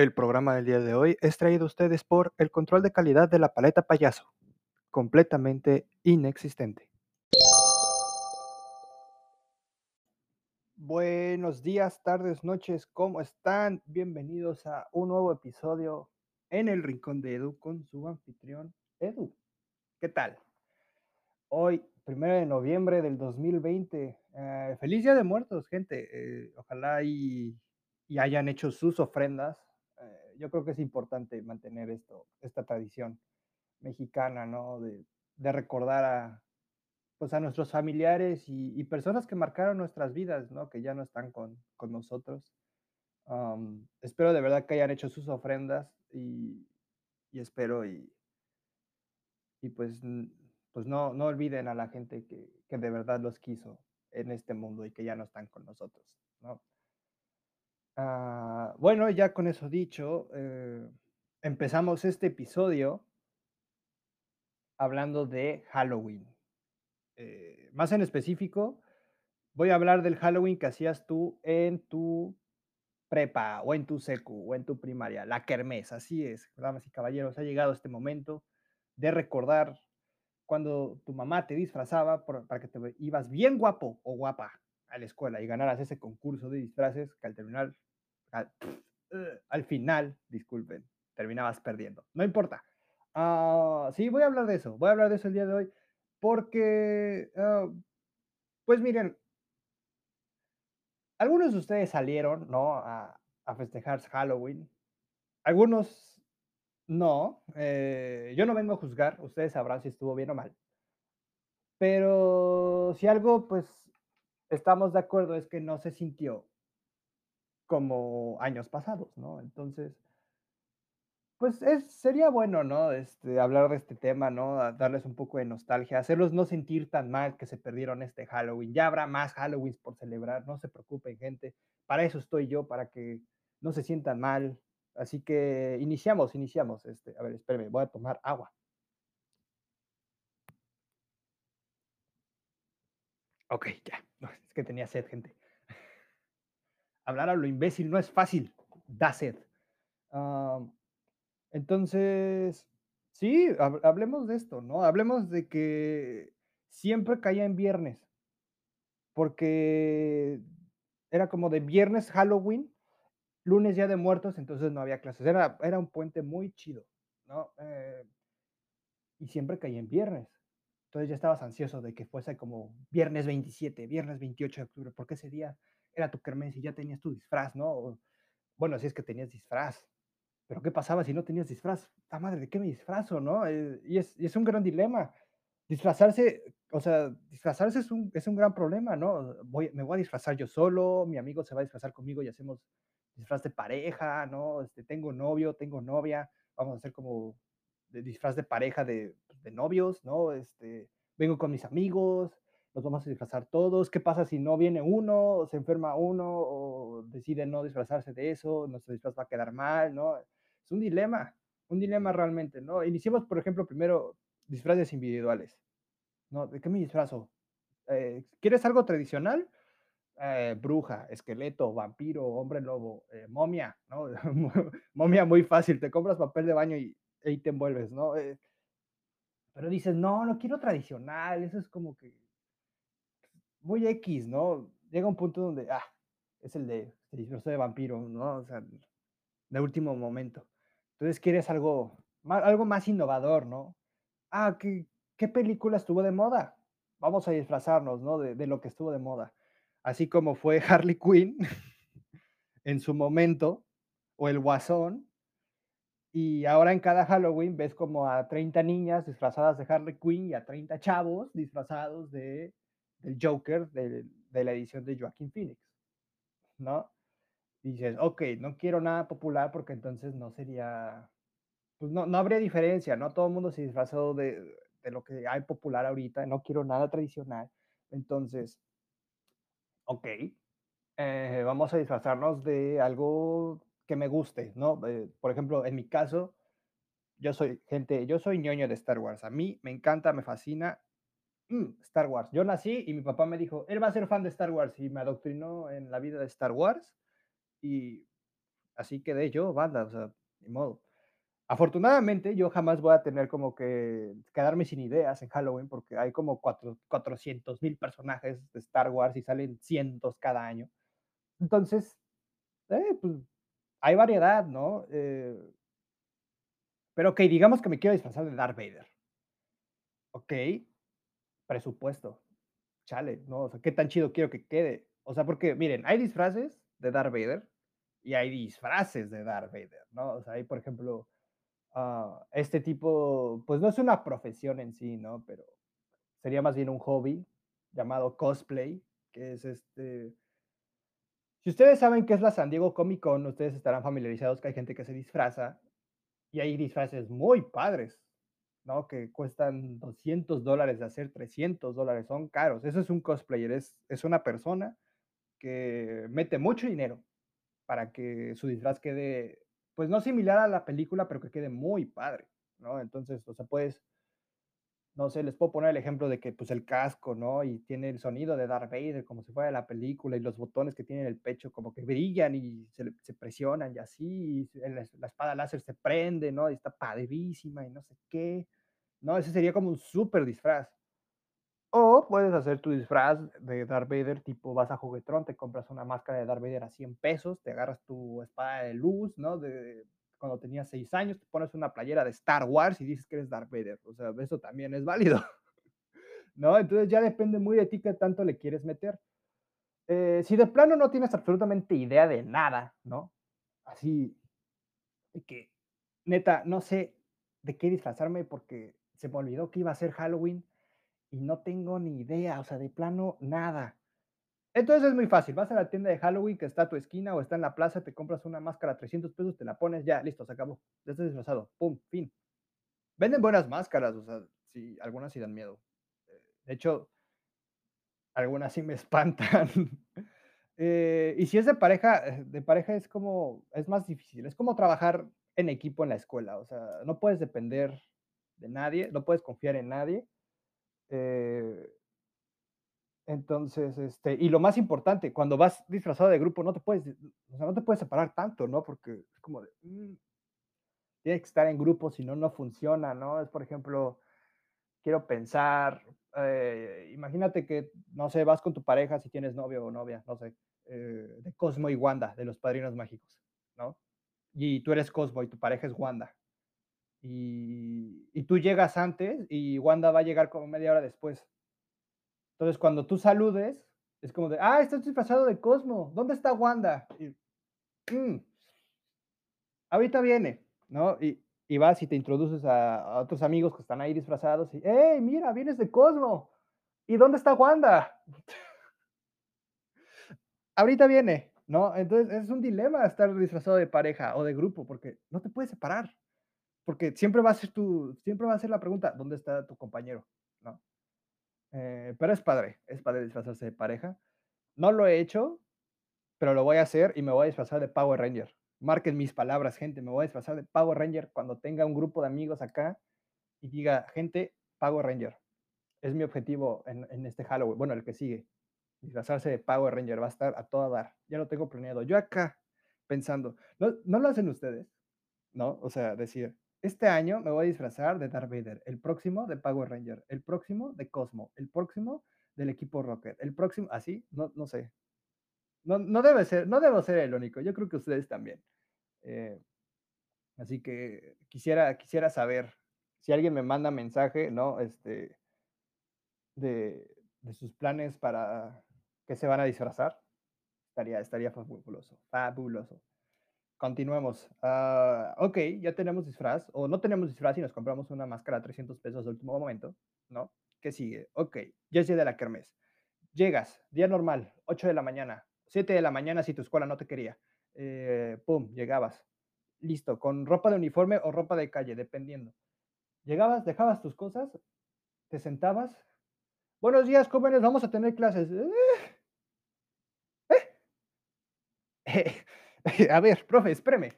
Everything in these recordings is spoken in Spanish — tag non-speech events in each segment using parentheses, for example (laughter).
El programa del día de hoy es traído a ustedes por el control de calidad de la paleta payaso, completamente inexistente. Buenos días, tardes, noches, ¿cómo están? Bienvenidos a un nuevo episodio en el Rincón de Edu con su anfitrión Edu. ¿Qué tal? Hoy, primero de noviembre del 2020. eh, feliz Día de Muertos, gente. eh, ojalá y, y hayan hecho sus ofrendas. Yo creo que es importante mantener esto, esta tradición mexicana, ¿no? De, de recordar a, pues a nuestros familiares y, personas que marcaron nuestras vidas, ¿no? Que ya no están con, con nosotros. Espero de verdad que hayan hecho sus ofrendas y, y espero y, y pues, pues no, no olviden a la gente que, que de verdad los quiso en este mundo y que ya no están con nosotros, ¿no? Ah, bueno, ya con eso dicho, eh, empezamos este episodio hablando de Halloween. Eh, más en específico, voy a hablar del Halloween que hacías tú en tu prepa o en tu secu o en tu primaria, la kermés, así es, damas y caballeros, ha llegado este momento de recordar cuando tu mamá te disfrazaba para que te ibas bien guapo o guapa a la escuela y ganaras ese concurso de disfraces que al terminar, al, eh, al final, disculpen, terminabas perdiendo. No importa. Ah, sí, voy a hablar de eso, voy a hablar de eso el día de hoy porque, ah, pues miren, algunos de ustedes salieron, ¿no? A, a festejar Halloween. Algunos no. eh, yo no vengo a juzgar. Ustedes sabrán si estuvo bien o mal. Pero si algo, pues, estamos de acuerdo es que no se sintió como años pasados, ¿no? Entonces, pues es, sería bueno, ¿no? Este, hablar de este tema, ¿no? Darles un poco de nostalgia, hacerlos no sentir tan mal que se perdieron este Halloween. Ya habrá más Halloweens por celebrar, no se preocupen, gente. Para eso estoy yo, para que no se sientan mal. Así que iniciamos, iniciamos. Este, a ver, espérenme, voy a tomar agua. Ok, ya. (laughs) Es que tenía sed, gente. Hablar a lo imbécil no es fácil, da sed. Am, entonces, sí, hab- hablemos de esto, ¿no? Hablemos de que siempre caía en viernes, porque era como de viernes Halloween, lunes Día de Muertos, entonces no había clases. Era, era un puente muy chido, ¿no? Eh, y siempre caía en viernes. Entonces ya estabas ansioso de que fuese como viernes 27, viernes 28 de octubre, porque ese día era tu kermés y ya tenías tu disfraz, ¿no? O, bueno, si es que tenías disfraz. Pero ¿qué pasaba si no tenías disfraz? ¡Ta madre! ¿De qué me disfrazo, no? Eh, y, es, y es un gran dilema. Disfrazarse, o sea, disfrazarse es un, es un gran problema, ¿no? Voy, me voy a disfrazar yo solo, mi amigo se va a disfrazar conmigo y hacemos disfraz de pareja, ¿no? Este, tengo novio, tengo novia, vamos a hacer como de disfraz de pareja de, pues, de novios, ¿no? Este, vengo con mis amigos, nos vamos a disfrazar todos. ¿Qué pasa si no viene uno, se enferma uno, o decide no disfrazarse de eso? Nuestro disfraz va a quedar mal, ¿no? Es un dilema, un dilema realmente, ¿no? Iniciemos, por ejemplo, primero disfraces individuales, ¿no? ¿De qué me disfrazo? Eh, ¿Quieres algo tradicional? Eh, bruja, esqueleto, vampiro, hombre lobo, eh, momia, ¿no? (laughs) momia muy fácil, te compras papel de baño y ahí te envuelves, ¿no? Eh, pero dices, no, no quiero tradicional, eso es como que muy X, ¿no? Llega un punto donde, ah, es el de, se disfrazó de vampiro, ¿no? O sea, de último momento. Entonces quieres algo, ma- algo más innovador, ¿no? Ah, ¿qué, qué película estuvo de moda? Vamos a disfrazarnos, ¿no? De, de lo que estuvo de moda. Así como fue (laughs) Harley Quinn en su momento, o el Guasón, y ahora en cada Halloween ves como a 30 niñas disfrazadas de Harley Quinn y a 30 chavos disfrazados de, del Joker de, de la edición de Joaquin Phoenix, ¿no? Dices, ok, no quiero nada popular porque entonces no sería, pues no, no habría diferencia, ¿no? Todo el mundo se disfrazó de, de lo que hay popular ahorita, no quiero nada tradicional. Entonces, ok, eh, vamos a disfrazarnos de algo que me guste, ¿no? Eh, por ejemplo, en mi caso, yo soy gente, yo soy ñoño de Star Wars. A mí me encanta, me fascina mm, Star Wars. Yo nací y mi papá me dijo, él va a ser fan de Star Wars y me adoctrinó en la vida de Star Wars. Y así quedé yo, banda, o sea, ni modo. Afortunadamente, yo jamás voy a tener como que quedarme sin ideas en Halloween, porque hay como cuatro 400,000 personajes de Star Wars y salen cientos cada año. Entonces, eh, pues, hay variedad, ¿no? Eh pero okey, digamos que me quiero disfrazar de Darth Vader. Okey, presupuesto. Chale, ¿no? O sea, ¿qué tan chido quiero que quede? O sea, porque miren, hay disfraces de Darth Vader y hay disfraces de Darth Vader, ¿no? O sea, hay, por ejemplo, ah, este tipo, pues no es una profesión en sí, ¿no? Pero sería más bien un hobby llamado cosplay, que es este si ustedes saben qué es la San Diego Comic Con, ustedes estarán familiarizados que hay gente que se disfraza y hay disfraces muy padres, ¿no? Que cuestan $200 de hacer, $300 son caros. Eso es un cosplayer, es es una persona que mete mucho dinero para que su disfraz quede, pues, no similar a la película, pero que quede muy padre, ¿no? Entonces, o sea, puedes no sé, les puedo poner el ejemplo de que, pues, el casco, ¿no? Y tiene el sonido de Darth Vader como si fuera la película, y los botones que tiene en el pecho como que brillan y se presionan y así, y la espada láser se prende, ¿no? Y está padrísima y no sé qué, ¿no? Ese sería como un superdisfraz. O puedes hacer tu disfraz de Darth Vader, tipo vas a Juguetron, te compras una máscara de Darth Vader a 100 pesos, te agarras tu espada de luz, ¿no? De cuando tenías 6 años, te pones una playera de Star Wars y dices que eres Darth Vader. O sea, eso también es válido, (laughs) ¿no? Entonces ya depende muy de ti qué tanto le quieres meter. Eh, si de plano no tienes absolutamente idea de nada, ¿no? Así que, neta, no sé de qué disfrazarme porque se me olvidó que iba a ser Halloween y no tengo ni idea, o sea, de plano nada. Entonces es muy fácil, vas a la tienda de Halloween que está a tu esquina o está en la plaza, te compras una máscara a 300 pesos, te la pones, ya, listo, se acabó, ya estás disfrazado, pum, fin. Venden buenas máscaras, o sea, sí, algunas sí dan miedo. De hecho algunas sí me (laughs) espantan. Eh, y si es de pareja, eh, de pareja es como, es más difícil, es como trabajar en equipo en la escuela, o sea, no puedes depender de nadie, no puedes confiar en nadie. Eh entonces, este, y lo más importante, cuando vas disfrazado de grupo, no te puedes, o sea, no te puedes separar tanto, ¿no? Porque es como de, mm, tienes que estar en grupo, si no, no funciona, ¿no? Es, por ejemplo, quiero pensar, eh, imagínate que, no sé, vas con tu pareja, si tienes novio o novia, no sé, eh, de Cosmo y Wanda, de los Padrinos Mágicos, ¿no? Y tú eres Cosmo y tu pareja es Wanda. Y, y tú llegas antes y Wanda va a llegar como media hora después. Entonces, cuando tú saludes, es como de, ah, estás disfrazado de Cosmo, ¿dónde está Wanda? Mm, ahorita viene, ¿no? Y, y vas y te introduces a, a, otros amigos que están ahí disfrazados y, hey, mira, vienes de Cosmo. ¿Y dónde está Wanda? (laughs) ahorita viene, ¿no? Entonces es un dilema estar disfrazado de pareja o de grupo porque no te puedes separar, porque siempre va a ser tu, siempre va a ser la pregunta, ¿dónde está tu compañero? ¿No? Eh, pero es padre, es padre disfrazarse de pareja. No lo he hecho, pero lo voy a hacer y me voy a disfrazar de Power Ranger. Marquen mis palabras, gente, me voy a disfrazar de Power Ranger cuando tenga un grupo de amigos acá y diga, gente, Power Ranger. Es mi objetivo en, este Halloween, bueno, el que sigue. Disfrazarse de Power Ranger va a estar a toda dar. Ya lo tengo planeado. Yo acá pensando, ¿no, ¿no lo hacen ustedes? ¿No? O sea, decir, este año me voy a disfrazar de Darth Vader, el próximo de Power Ranger, el próximo de Cosmo, el próximo del equipo Rocket, el próximo, así, no, no sé. No, no debe ser, no debo ser el único, yo creo que ustedes también. Eh, así que quisiera, quisiera saber si alguien me manda mensaje, ¿no? Este, de, de sus planes para que se van a disfrazar. Estaría, estaría fabuloso, fabuloso. Continuemos. Ah, ok, ya tenemos disfraz, o no tenemos disfraz y nos compramos una máscara a 300 pesos de último momento, ¿no? ¿Qué sigue? Ok, ya es día de la kermés. Llegas, día normal, 8 de la mañana, 7 de la mañana si tu escuela no te quería. Eh, pum, llegabas. Listo, con ropa de uniforme o ropa de calle, dependiendo. Llegabas, dejabas tus cosas, te sentabas. Buenos días, jóvenes, vamos a tener clases. Eh, eh. (laughs) A ver, profe, espéreme.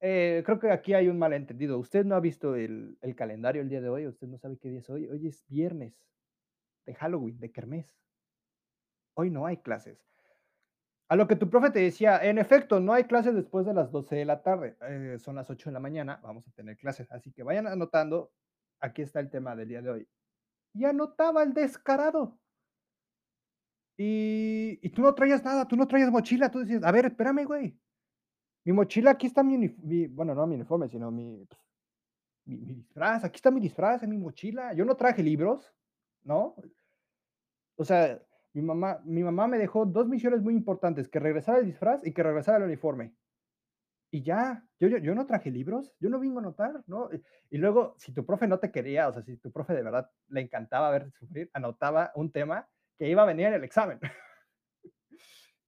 Eh, creo que aquí hay un malentendido. Usted no ha visto el, el, calendario el día de hoy, usted no sabe qué día es hoy. Hoy es viernes de Halloween, de Kermés. Hoy no hay clases. A lo que tu profe te decía, en efecto, no hay clases después de las 12 de la tarde, eh, son las 8 de la mañana, vamos a tener clases, así que vayan anotando, aquí está el tema del día de hoy. Y anotaba el descarado. Y, y tú no traías nada, tú no traías mochila, tú decías, a ver, espérame, güey. Mi mochila, aquí está mi, mi- bueno, no mi uniforme, sino mi, pues, mi, mi disfraz, aquí está mi disfraz en mi mochila. Yo no traje libros, ¿no? O sea, mi mamá, mi mamá me dejó dos misiones muy importantes, que regresara el disfraz y que regresara el uniforme. Y ya, yo, yo, yo no traje libros, yo no vengo a anotar, ¿no? Y, y luego, si tu profe no te quería, o sea, si tu profe de verdad le encantaba verte sufrir, anotaba un tema que iba a venir en el examen. (laughs)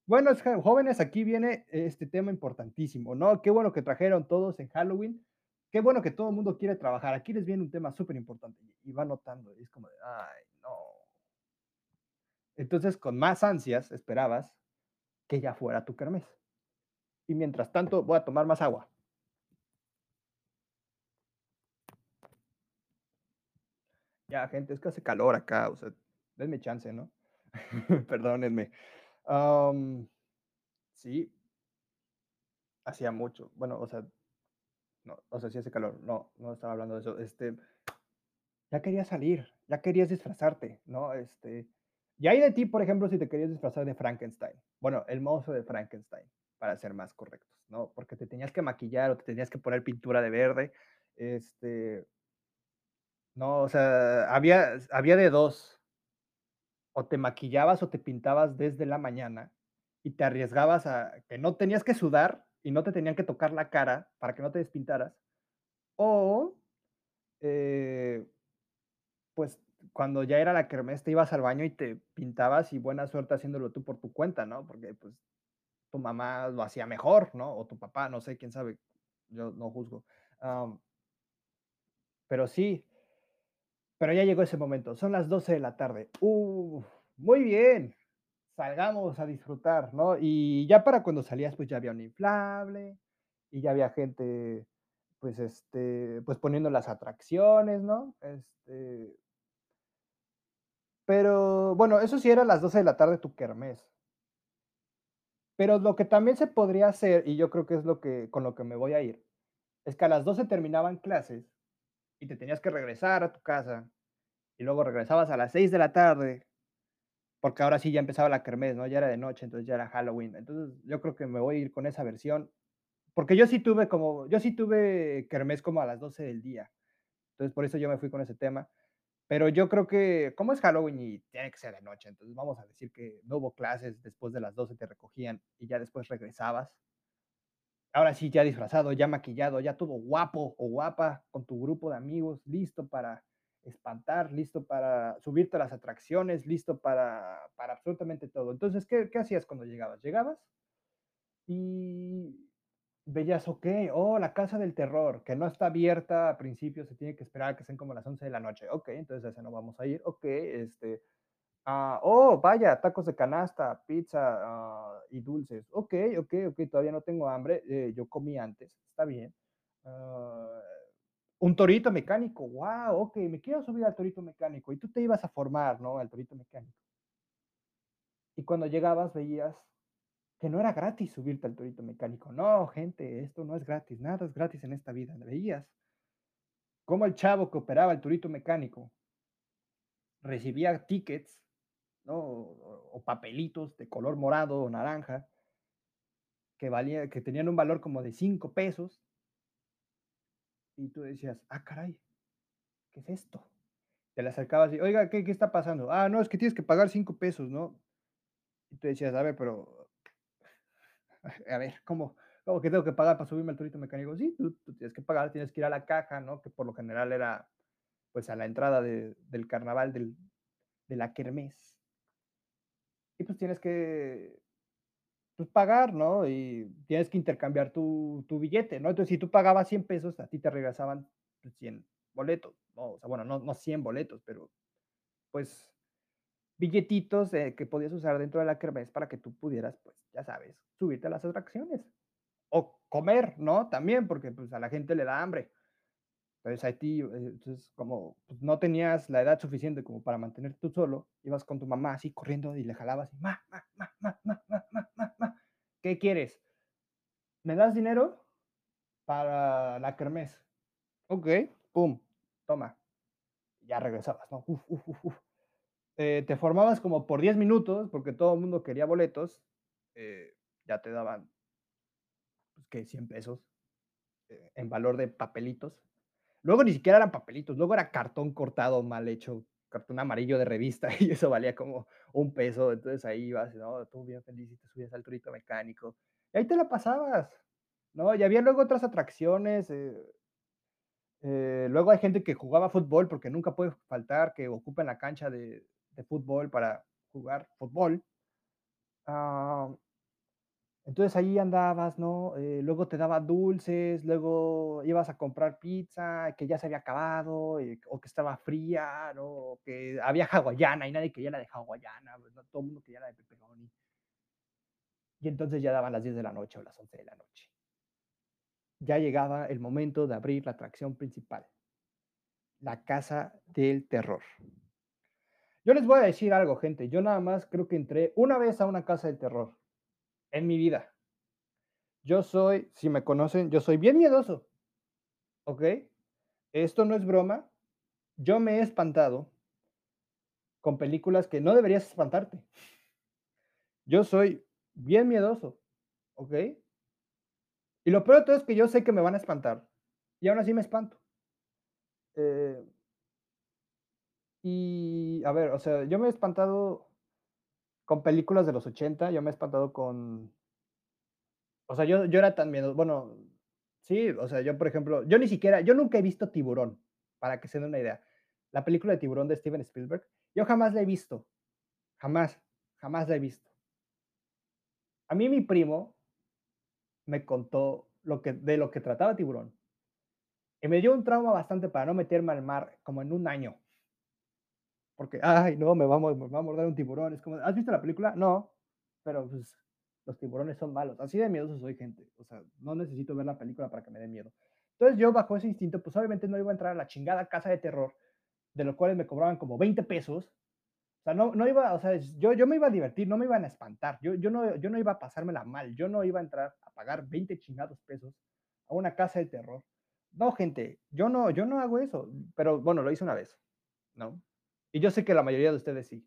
Bueno, jóvenes, aquí viene este tema importantísimo, ¿no? Qué bueno que trajeron todos en Halloween. Qué bueno que todo el mundo quiere trabajar. Aquí les viene un tema súper importante y va notando. Es como de, ay, no. Entonces, con más ansias, esperabas que ya fuera tu kermés. Y mientras tanto, voy a tomar más agua. Ya, gente, es que hace calor acá, o sea, denme chance, ¿no? (laughs) Perdónenme. Am, sí, hacía mucho. Bueno, o sea, no, o sea, sí hace calor. No, no estaba hablando de eso. Este, ya querías salir, ya querías disfrazarte, ¿no? Este, y hay de ti, por ejemplo, si te querías disfrazar de Frankenstein. Bueno, el monstruo de Frankenstein, para ser más correctos, ¿no? Porque te tenías que maquillar o te tenías que poner pintura de verde. Este, no, o sea, había, había de dos. O te maquillabas o te pintabas desde la mañana y te arriesgabas a que no tenías que sudar y no te tenían que tocar la cara para que no te despintaras. O eh, pues, cuando ya era la kermés, te ibas al baño y te pintabas, y buena suerte haciéndolo tú por tu cuenta, ¿no? Porque, pues, tu mamá lo hacía mejor, ¿no? O tu papá, no sé, quién sabe, yo no juzgo. Pero sí, pero ya llegó ese momento, son las 12 de la tarde. Uf, muy bien, salgamos a disfrutar, ¿no? Y ya para cuando salías, pues, ya había un inflable, y ya había gente, pues, este, pues, poniendo las atracciones, ¿no? Este, Pero bueno, eso sí era a las 12 de la tarde tu kermés. Pero lo que también se podría hacer, y yo creo que es lo que con lo que me voy a ir, es que a las 12 terminaban clases y te tenías que regresar a tu casa y luego regresabas a las 6 de la tarde, porque ahora sí ya empezaba la kermés, ¿no? Ya era de noche, entonces ya era Halloween. Entonces, yo creo que me voy a ir con esa versión, porque yo sí tuve como yo sí tuve kermés como a las 12 del día. Entonces, por eso yo me fui con ese tema. Pero yo creo que, como es Halloween y tiene que ser de noche, entonces vamos a decir que no hubo clases, después de las 12 te recogían y ya después regresabas. Ahora sí, ya disfrazado, ya maquillado, ya todo guapo o guapa con tu grupo de amigos, listo para espantar, listo para subirte a las atracciones, listo para, para absolutamente todo. Entonces, ¿qué, qué hacías cuando llegabas? Llegabas y veías, ok, oh, la casa del terror, que no está abierta a principio, se tiene que esperar a que sean como las 11 de la noche. Ok, entonces a ese no vamos a ir. Ok, este, ah, oh, vaya, tacos de canasta, pizza ah, y dulces. Ok, ok, ok, todavía no tengo hambre, eh, yo comí antes, está bien. Ah, un torito mecánico, wow, ok, me quiero subir al torito mecánico. Y tú te ibas a formar, ¿no? Al torito mecánico. Y cuando llegabas veías que no era gratis subirte al torito mecánico. No, gente, esto no es gratis, nada es gratis en esta vida. Veías cómo el chavo que operaba el torito mecánico recibía tickets, ¿no? O, papelitos de color morado o naranja que, valía, que tenían un valor como de 5 pesos. Y tú decías, ah, caray, ¿qué es esto? Te le acercabas y, oiga, ¿qué, ¿qué está pasando? Ah, no, es que tienes que pagar 5 pesos, ¿no? Y tú decías, a ver, pero (laughs) a ver, ¿cómo, cómo que tengo que pagar para subirme al torito mecánico? Sí, tú, tú, tienes que pagar, tienes que ir a la caja, ¿no? Que por lo general era, pues, a la entrada de, del carnaval, del, de la kermés. Y pues tienes que, pues, pagar, ¿no? Y tienes que intercambiar tu, tu billete, ¿no? Entonces, si tú pagabas 100 pesos, a ti te regresaban pues, 100 boletos, ¿no? O sea, bueno, no, no 100 boletos, pero, pues, billetitos eh, que podías usar dentro de la kermés para que tú pudieras, pues, ya sabes, subirte a las atracciones. O comer, ¿no? También, porque pues a la gente le da hambre. Entonces, ti, eh, entonces, como pues, no tenías la edad suficiente como para mantenerte tú solo, ibas con tu mamá así corriendo y le jalabas, y, ma, ma, ma, ma, ma, ma, ma, ma, ma, ¿qué quieres? ¿Me das dinero? Para la kermés. Ok, pum, toma. Ya regresabas, ¿no? Uf, uf, uf, uf. Eh, te formabas como por 10 minutos, porque todo el mundo quería boletos, eh, ya te daban, pues, que 100 pesos eh, en valor de papelitos. Luego ni siquiera eran papelitos, luego era cartón cortado, mal hecho, cartón amarillo de revista, (laughs) y eso valía como un peso. Entonces ahí ibas, ¿no? Tú bien feliz y te subías al turito mecánico. Y ahí te la pasabas, ¿no? Y había luego otras atracciones. Eh, eh, luego hay gente que jugaba fútbol, porque nunca puede faltar que ocupen la cancha de, de fútbol para jugar fútbol. Ah, entonces ahí andabas, ¿no? Eh, luego te daba dulces, luego ibas a comprar pizza que ya se había acabado, eh, o que estaba fría, ¿no? O que había hawaiana y nadie quería la de hawaiana, pues. Todo el mundo quería la de pepperoni. Y entonces ya daban las 10 de la noche o las 11 de la noche. Ya llegaba el momento de abrir la atracción principal, la casa del terror. Yo les voy a decir algo, gente. Yo nada más creo que entré una vez a una casa del terror en mi vida. Yo soy, si me conocen, yo soy bien miedoso. ¿Ok? Esto no es broma. Yo me he espantado con películas que no deberías espantarte. Yo soy bien miedoso. ¿Ok? Y lo peor de todo es que yo sé que me van a espantar. Y aún así me espanto. Eh, y, a ver, o sea, yo me he espantado con películas de los 80, yo me he espantado con... O sea, yo, yo era tan miedo, bueno, sí, o sea, yo por ejemplo, yo ni siquiera, yo nunca he visto Tiburón, para que se den una idea. La película de Tiburón de Steven Spielberg, yo jamás la he visto, jamás, jamás la he visto. A mí mi primo me contó lo que, de lo que trataba Tiburón. Y me dio un trauma bastante para no meterme al mar como en un año porque, ay, no, me va, a, me va a morder un tiburón. Es como, ¿has visto la película? No, pero pues los tiburones son malos. Así de miedoso soy gente. O sea, no necesito ver la película para que me dé miedo. Entonces yo bajo ese instinto, pues obviamente no iba a entrar a la chingada casa de terror, de lo cuales me cobraban como 20 pesos. O sea, no, no iba, o sea, yo, yo me iba a divertir, no me iban a espantar. Yo, yo, no, yo no iba a pasármela mal. Yo no iba a entrar a pagar 20 chingados pesos a una casa de terror. No, gente, yo no, yo no hago eso. Pero bueno, lo hice una vez, ¿no? Y yo sé que la mayoría de ustedes sí.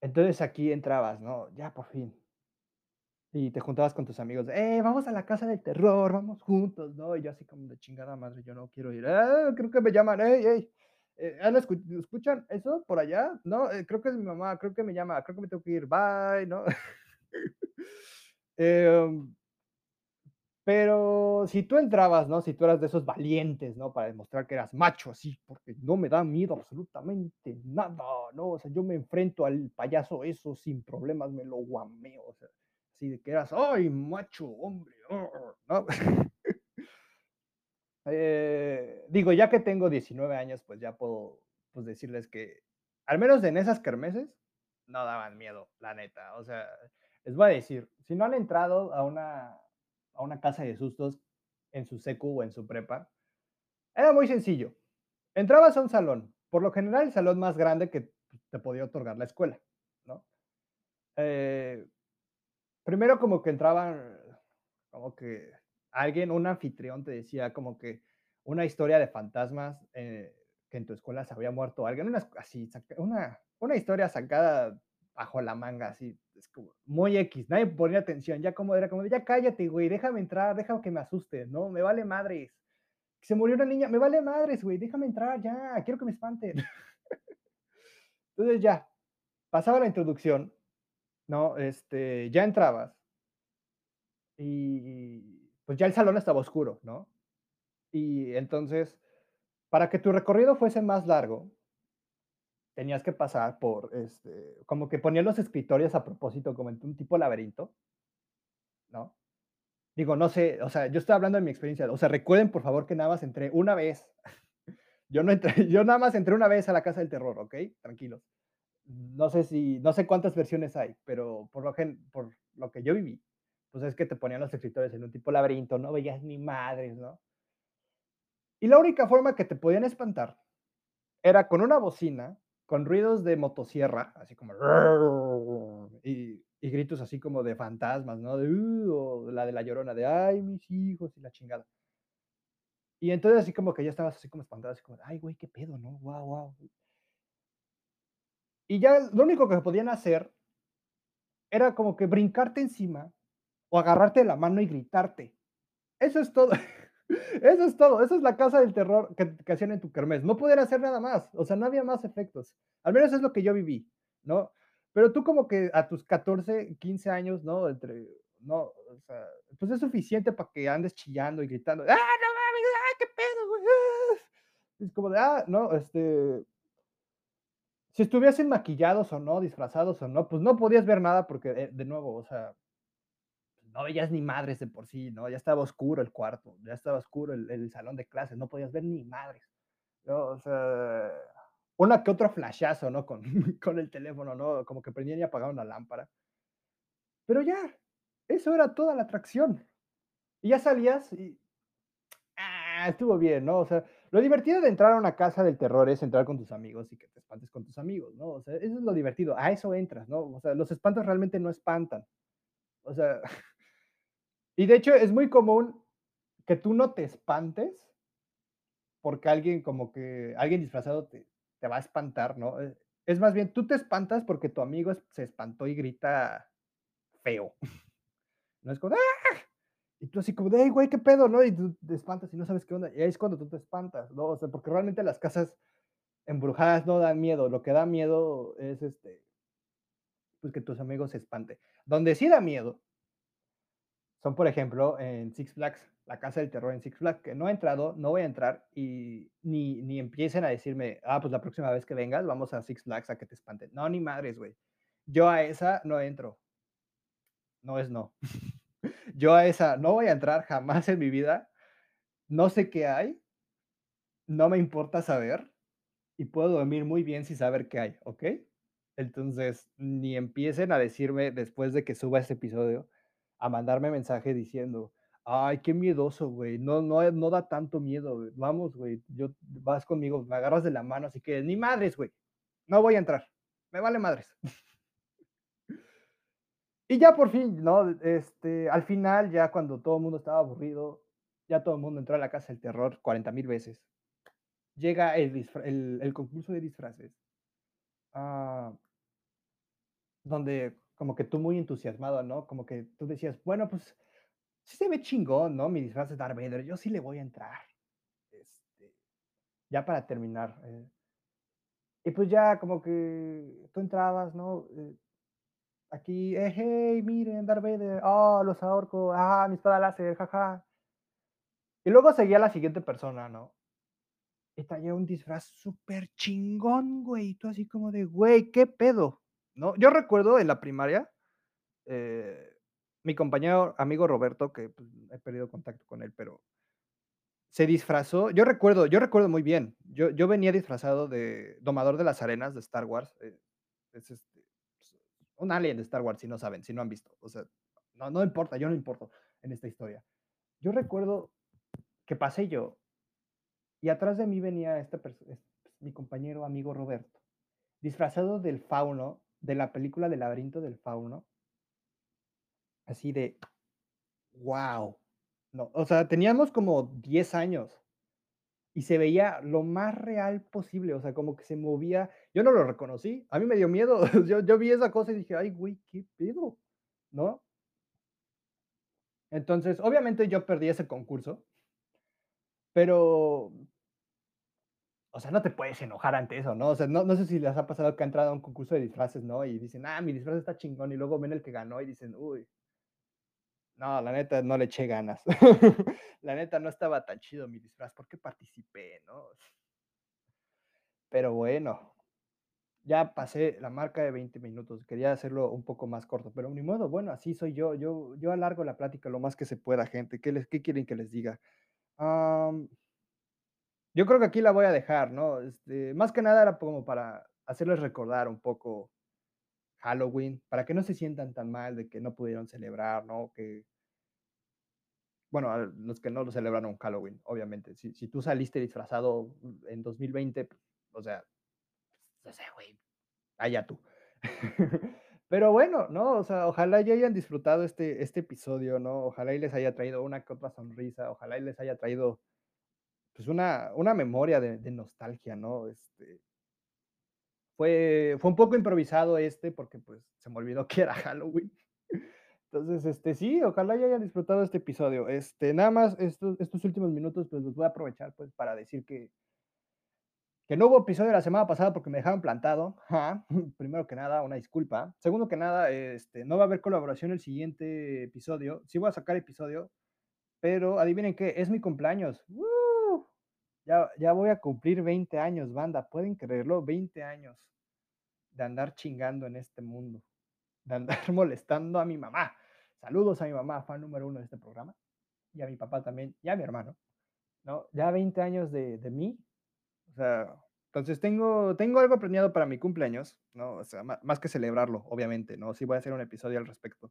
Entonces aquí entrabas, ¿no? Ya por fin. Y te juntabas con tus amigos, eh, vamos a la casa del terror, vamos juntos, ¿no? Y yo así como de chingada madre, yo no quiero ir. Ah, creo que me llaman, ey, ey. Eh, ¿Escuchan eso por allá? No, eh, creo que es mi mamá, creo que me llama, creo que me tengo que ir, bye, ¿no? (laughs) eh, pero si tú entrabas, ¿no? Si tú eras de esos valientes, ¿no? Para demostrar que eras macho, así, porque no me da miedo absolutamente nada, ¿no? O sea, yo me enfrento al payaso eso sin problemas, me lo guameo, o sea, así de que eras, ¡ay, macho, hombre! ¿no? (laughs) eh, digo, ya que tengo 19 años, pues ya puedo pues, decirles que, al menos en esas kermeses, no daban miedo, la neta. O sea, les voy a decir, si no han entrado a una a una casa de sustos en su secu o en su prepa, era muy sencillo. Entrabas a un salón, por lo general el salón más grande que te podía otorgar la escuela, ¿no? Eh, primero como que entraban, como que alguien, un anfitrión te decía como que una historia de fantasmas, eh, que en tu escuela se había muerto alguien, una, así, una, una historia sacada bajo la manga, así, es como muy X, nadie ponía atención, ya como era como, ya cállate, güey, déjame entrar, déjame que me asuste, no, me vale madres. Se murió una niña, me vale madres, güey, déjame entrar, ya, quiero que me espanten. (laughs) Entonces ya, pasaba la introducción, ¿no? Este, ya entrabas y pues ya el salón estaba oscuro, ¿no? Y entonces, para que tu recorrido fuese más largo, tenías que pasar por, este, como que ponía los escritorios a propósito, como en un tipo laberinto, ¿no? Digo, no sé, o sea, yo estoy hablando de mi experiencia, o sea, recuerden por favor que nada más entré una vez, (laughs) yo no entré, (laughs) yo nada más entré una vez a la casa del terror, ¿ok? Tranquilos. No sé si, no sé cuántas versiones hay, pero por lo, que, por lo que yo viví, pues es que te ponían los escritorios en un tipo laberinto, no veías ni madres, ¿no? Y la única forma que te podían espantar era con una bocina, con ruidos de motosierra, así como y, y gritos así como de fantasmas, ¿no? De, "Uh", o la de la llorona, de ay, mis hijos y la chingada. Y entonces así como que ya estabas así como espantado, así como, ay, güey, qué pedo, ¿no? Guau, guau. Y ya lo único que podían hacer era como que brincarte encima o agarrarte de la mano y gritarte. Eso es todo. Eso es todo. Esa es la casa del terror que, que hacían en tu kermés. No podían hacer nada más. O sea, no había más efectos. Al menos es lo que yo viví, ¿no? Pero tú como que a tus 14, 15 años, ¿no? Entre, no, pues es suficiente para que andes chillando y gritando, ¡ah, no mames! ¡ah, qué pedo, güey! ah". Es como de, ah, no, este, si estuviesen maquillados o no, disfrazados o no, pues no podías ver nada porque, eh, de nuevo, o sea, no veías ni madres de por sí, ¿no? Ya estaba oscuro el cuarto, ya estaba oscuro el, el salón de clases, no podías ver ni madres. O sea, una que otro flashazo, ¿no? Con, (laughs) con el teléfono, ¿no? Como que prendían y apagaban la lámpara. Pero ya, eso era toda la atracción. Y ya salías y, ah, estuvo bien, ¿no? O sea, lo divertido de entrar a una casa del terror es entrar con tus amigos y que te espantes con tus amigos, ¿no? O sea, eso es lo divertido, a eso entras, ¿no? O sea, los espantos realmente no espantan. O sea, (laughs) y de hecho es muy común que tú no te espantes porque alguien como que, alguien disfrazado te, te va a espantar, ¿no? Eh, Es más bien, tú te espantas porque tu amigo se espantó y grita feo. (laughs) No es como, ¡ah! Y tú así como de, "Ey, güey, ¿qué pedo, no? Y tú te espantas y no sabes qué onda. Y ahí es cuando tú te espantas, ¿no? O sea, porque realmente las casas embrujadas no dan miedo. Lo que da miedo es, este, pues, que tus amigos se espanten. Donde sí da miedo son, por ejemplo, en Six Flags, la casa del terror en Six Flags, que no he entrado, no voy a entrar y ni, ni empiecen a decirme, ah, pues la próxima vez que vengas, vamos a Six Flags a que te espanten. No, ni madres, güey. Yo a esa no entro. No es no. (laughs) Yo a esa no voy a entrar jamás en mi vida. No sé qué hay, no me importa saber y puedo dormir muy bien sin saber qué hay, ¿ok? Entonces, ni empiecen a decirme después de que suba este episodio, a mandarme mensaje diciendo, ay, qué miedoso, güey, no, no, no da tanto miedo. Vamos, güey, yo, vas conmigo, me agarras de la mano, así que ni madres, güey, no voy a entrar, me vale madres. Y ya por fin, ¿no? Este, al final, ya cuando todo el mundo estaba aburrido, ya todo el mundo entró a la casa del terror 40 mil veces. Llega el, el, el concurso de disfraces, ah, donde como que tú muy entusiasmado, ¿no? Como que tú decías, bueno, pues sí se ve chingón, ¿no? Mi disfraz de Darth Vader, yo sí le voy a entrar. Este, ya para terminar. eh, y pues ya como que tú entrabas, ¿no? Eh, aquí, eh, hey, miren, Darth Vader, oh, los ahorco, ah, mi espada láser, jaja. Y luego seguía la siguiente persona, ¿no? Y traía un disfraz súper chingón, güey. Y tú así como de, güey, ¿qué pedo? ¿No? Yo recuerdo en la primaria, eh, mi compañero amigo Roberto, que pues, he perdido contacto con él, pero se disfrazó. Yo recuerdo, yo recuerdo muy bien. Yo, yo venía disfrazado de Domador de las Arenas de Star Wars. eh, es este, pues, un alien de Star Wars, si no saben, si no han visto. O sea, no, no importa, yo no importo en esta historia. Yo recuerdo que pasé yo y atrás de mí venía esta perso- es- mi compañero amigo Roberto, disfrazado del fauno, de la película del laberinto del fauno, así de, wow. No, o sea, teníamos como 10 años y se veía lo más real posible, o sea, como que se movía. Yo no lo reconocí, a mí me dio miedo. (laughs) Yo, yo vi esa cosa y dije, ay, güey, ¿qué pedo? ¿No? Entonces, obviamente yo perdí ese concurso, pero O sea, no te puedes enojar ante eso, ¿no? O sea, no, no sé si les ha pasado que han entrado a un concurso de disfraces, ¿no? Y dicen, ah, mi disfraz está chingón, y luego ven el que ganó y dicen, uy, no, la neta no le eché ganas. (laughs) La neta no estaba tan chido mi disfraz, ¿por qué participé, no? Pero bueno, ya pasé la marca de 20 minutos, quería hacerlo un poco más corto, pero ni modo, bueno, así soy yo, yo, yo alargo la plática lo más que se pueda, gente. ¿Qué, les, qué quieren que les diga? Am, Yo creo que aquí la voy a dejar, ¿no? Este, más que nada era como para hacerles recordar un poco Halloween, para que no se sientan tan mal de que no pudieron celebrar, ¿no? Que, bueno, los que no lo celebraron Halloween, obviamente. Si, si tú saliste disfrazado en 2020, pues, o sea, no sé, güey, allá tú. (laughs) Pero bueno, ¿no? O sea, ojalá ya hayan disfrutado este, este episodio, ¿no? Ojalá y les haya traído una que otra sonrisa, ojalá y les haya traído, pues, una, una memoria de, de nostalgia, ¿no? Este, fue, fue un poco improvisado este, porque pues se me olvidó (laughs) que era Halloween. Entonces, este, sí, ojalá ya hayan disfrutado este episodio. Este, nada más estos, estos últimos minutos, pues los voy a aprovechar, pues, para decir que, que no hubo episodio la semana pasada porque me dejaron plantado. (laughs) Primero que nada, una disculpa. Segundo que nada, este, no va a haber colaboración el siguiente episodio. Sí voy a sacar episodio, pero adivinen qué, es mi cumpleaños. Ya, ya voy a cumplir 20 años, banda. ¿Pueden creerlo? 20 años de andar chingando en este mundo, de andar (laughs) molestando a mi mamá. Saludos a mi mamá, fan número uno de este programa, y a mi papá también, y a mi hermano. ¿no? Ya 20 años de, de mí. O sea, entonces tengo, tengo algo planeado para mi cumpleaños, ¿no? O sea, más, que celebrarlo, obviamente, ¿no? Sí voy a hacer un episodio al respecto.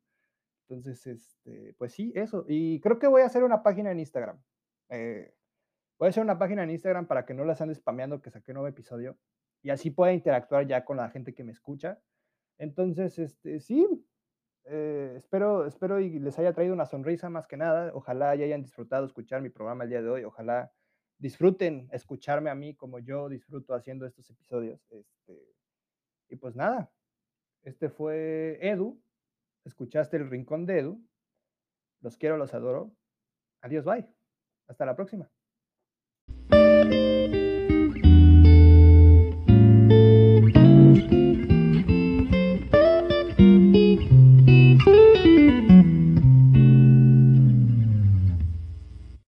Entonces, este, pues sí, eso. Y creo que voy a hacer una página en Instagram. Eh, voy a hacer una página en Instagram para que no las ande spameando que saqué un nuevo episodio y así pueda interactuar ya con la gente que me escucha. Entonces, este, sí, eh, espero, espero y les haya traído una sonrisa más que nada. Ojalá ya hayan disfrutado escuchar mi programa el día de hoy. Ojalá disfruten escucharme a mí como yo disfruto haciendo estos episodios. Este, y pues nada, este fue Edu. Escuchaste el rincón de Edu. Los quiero, los adoro. Adiós, bye. Hasta la próxima. thank you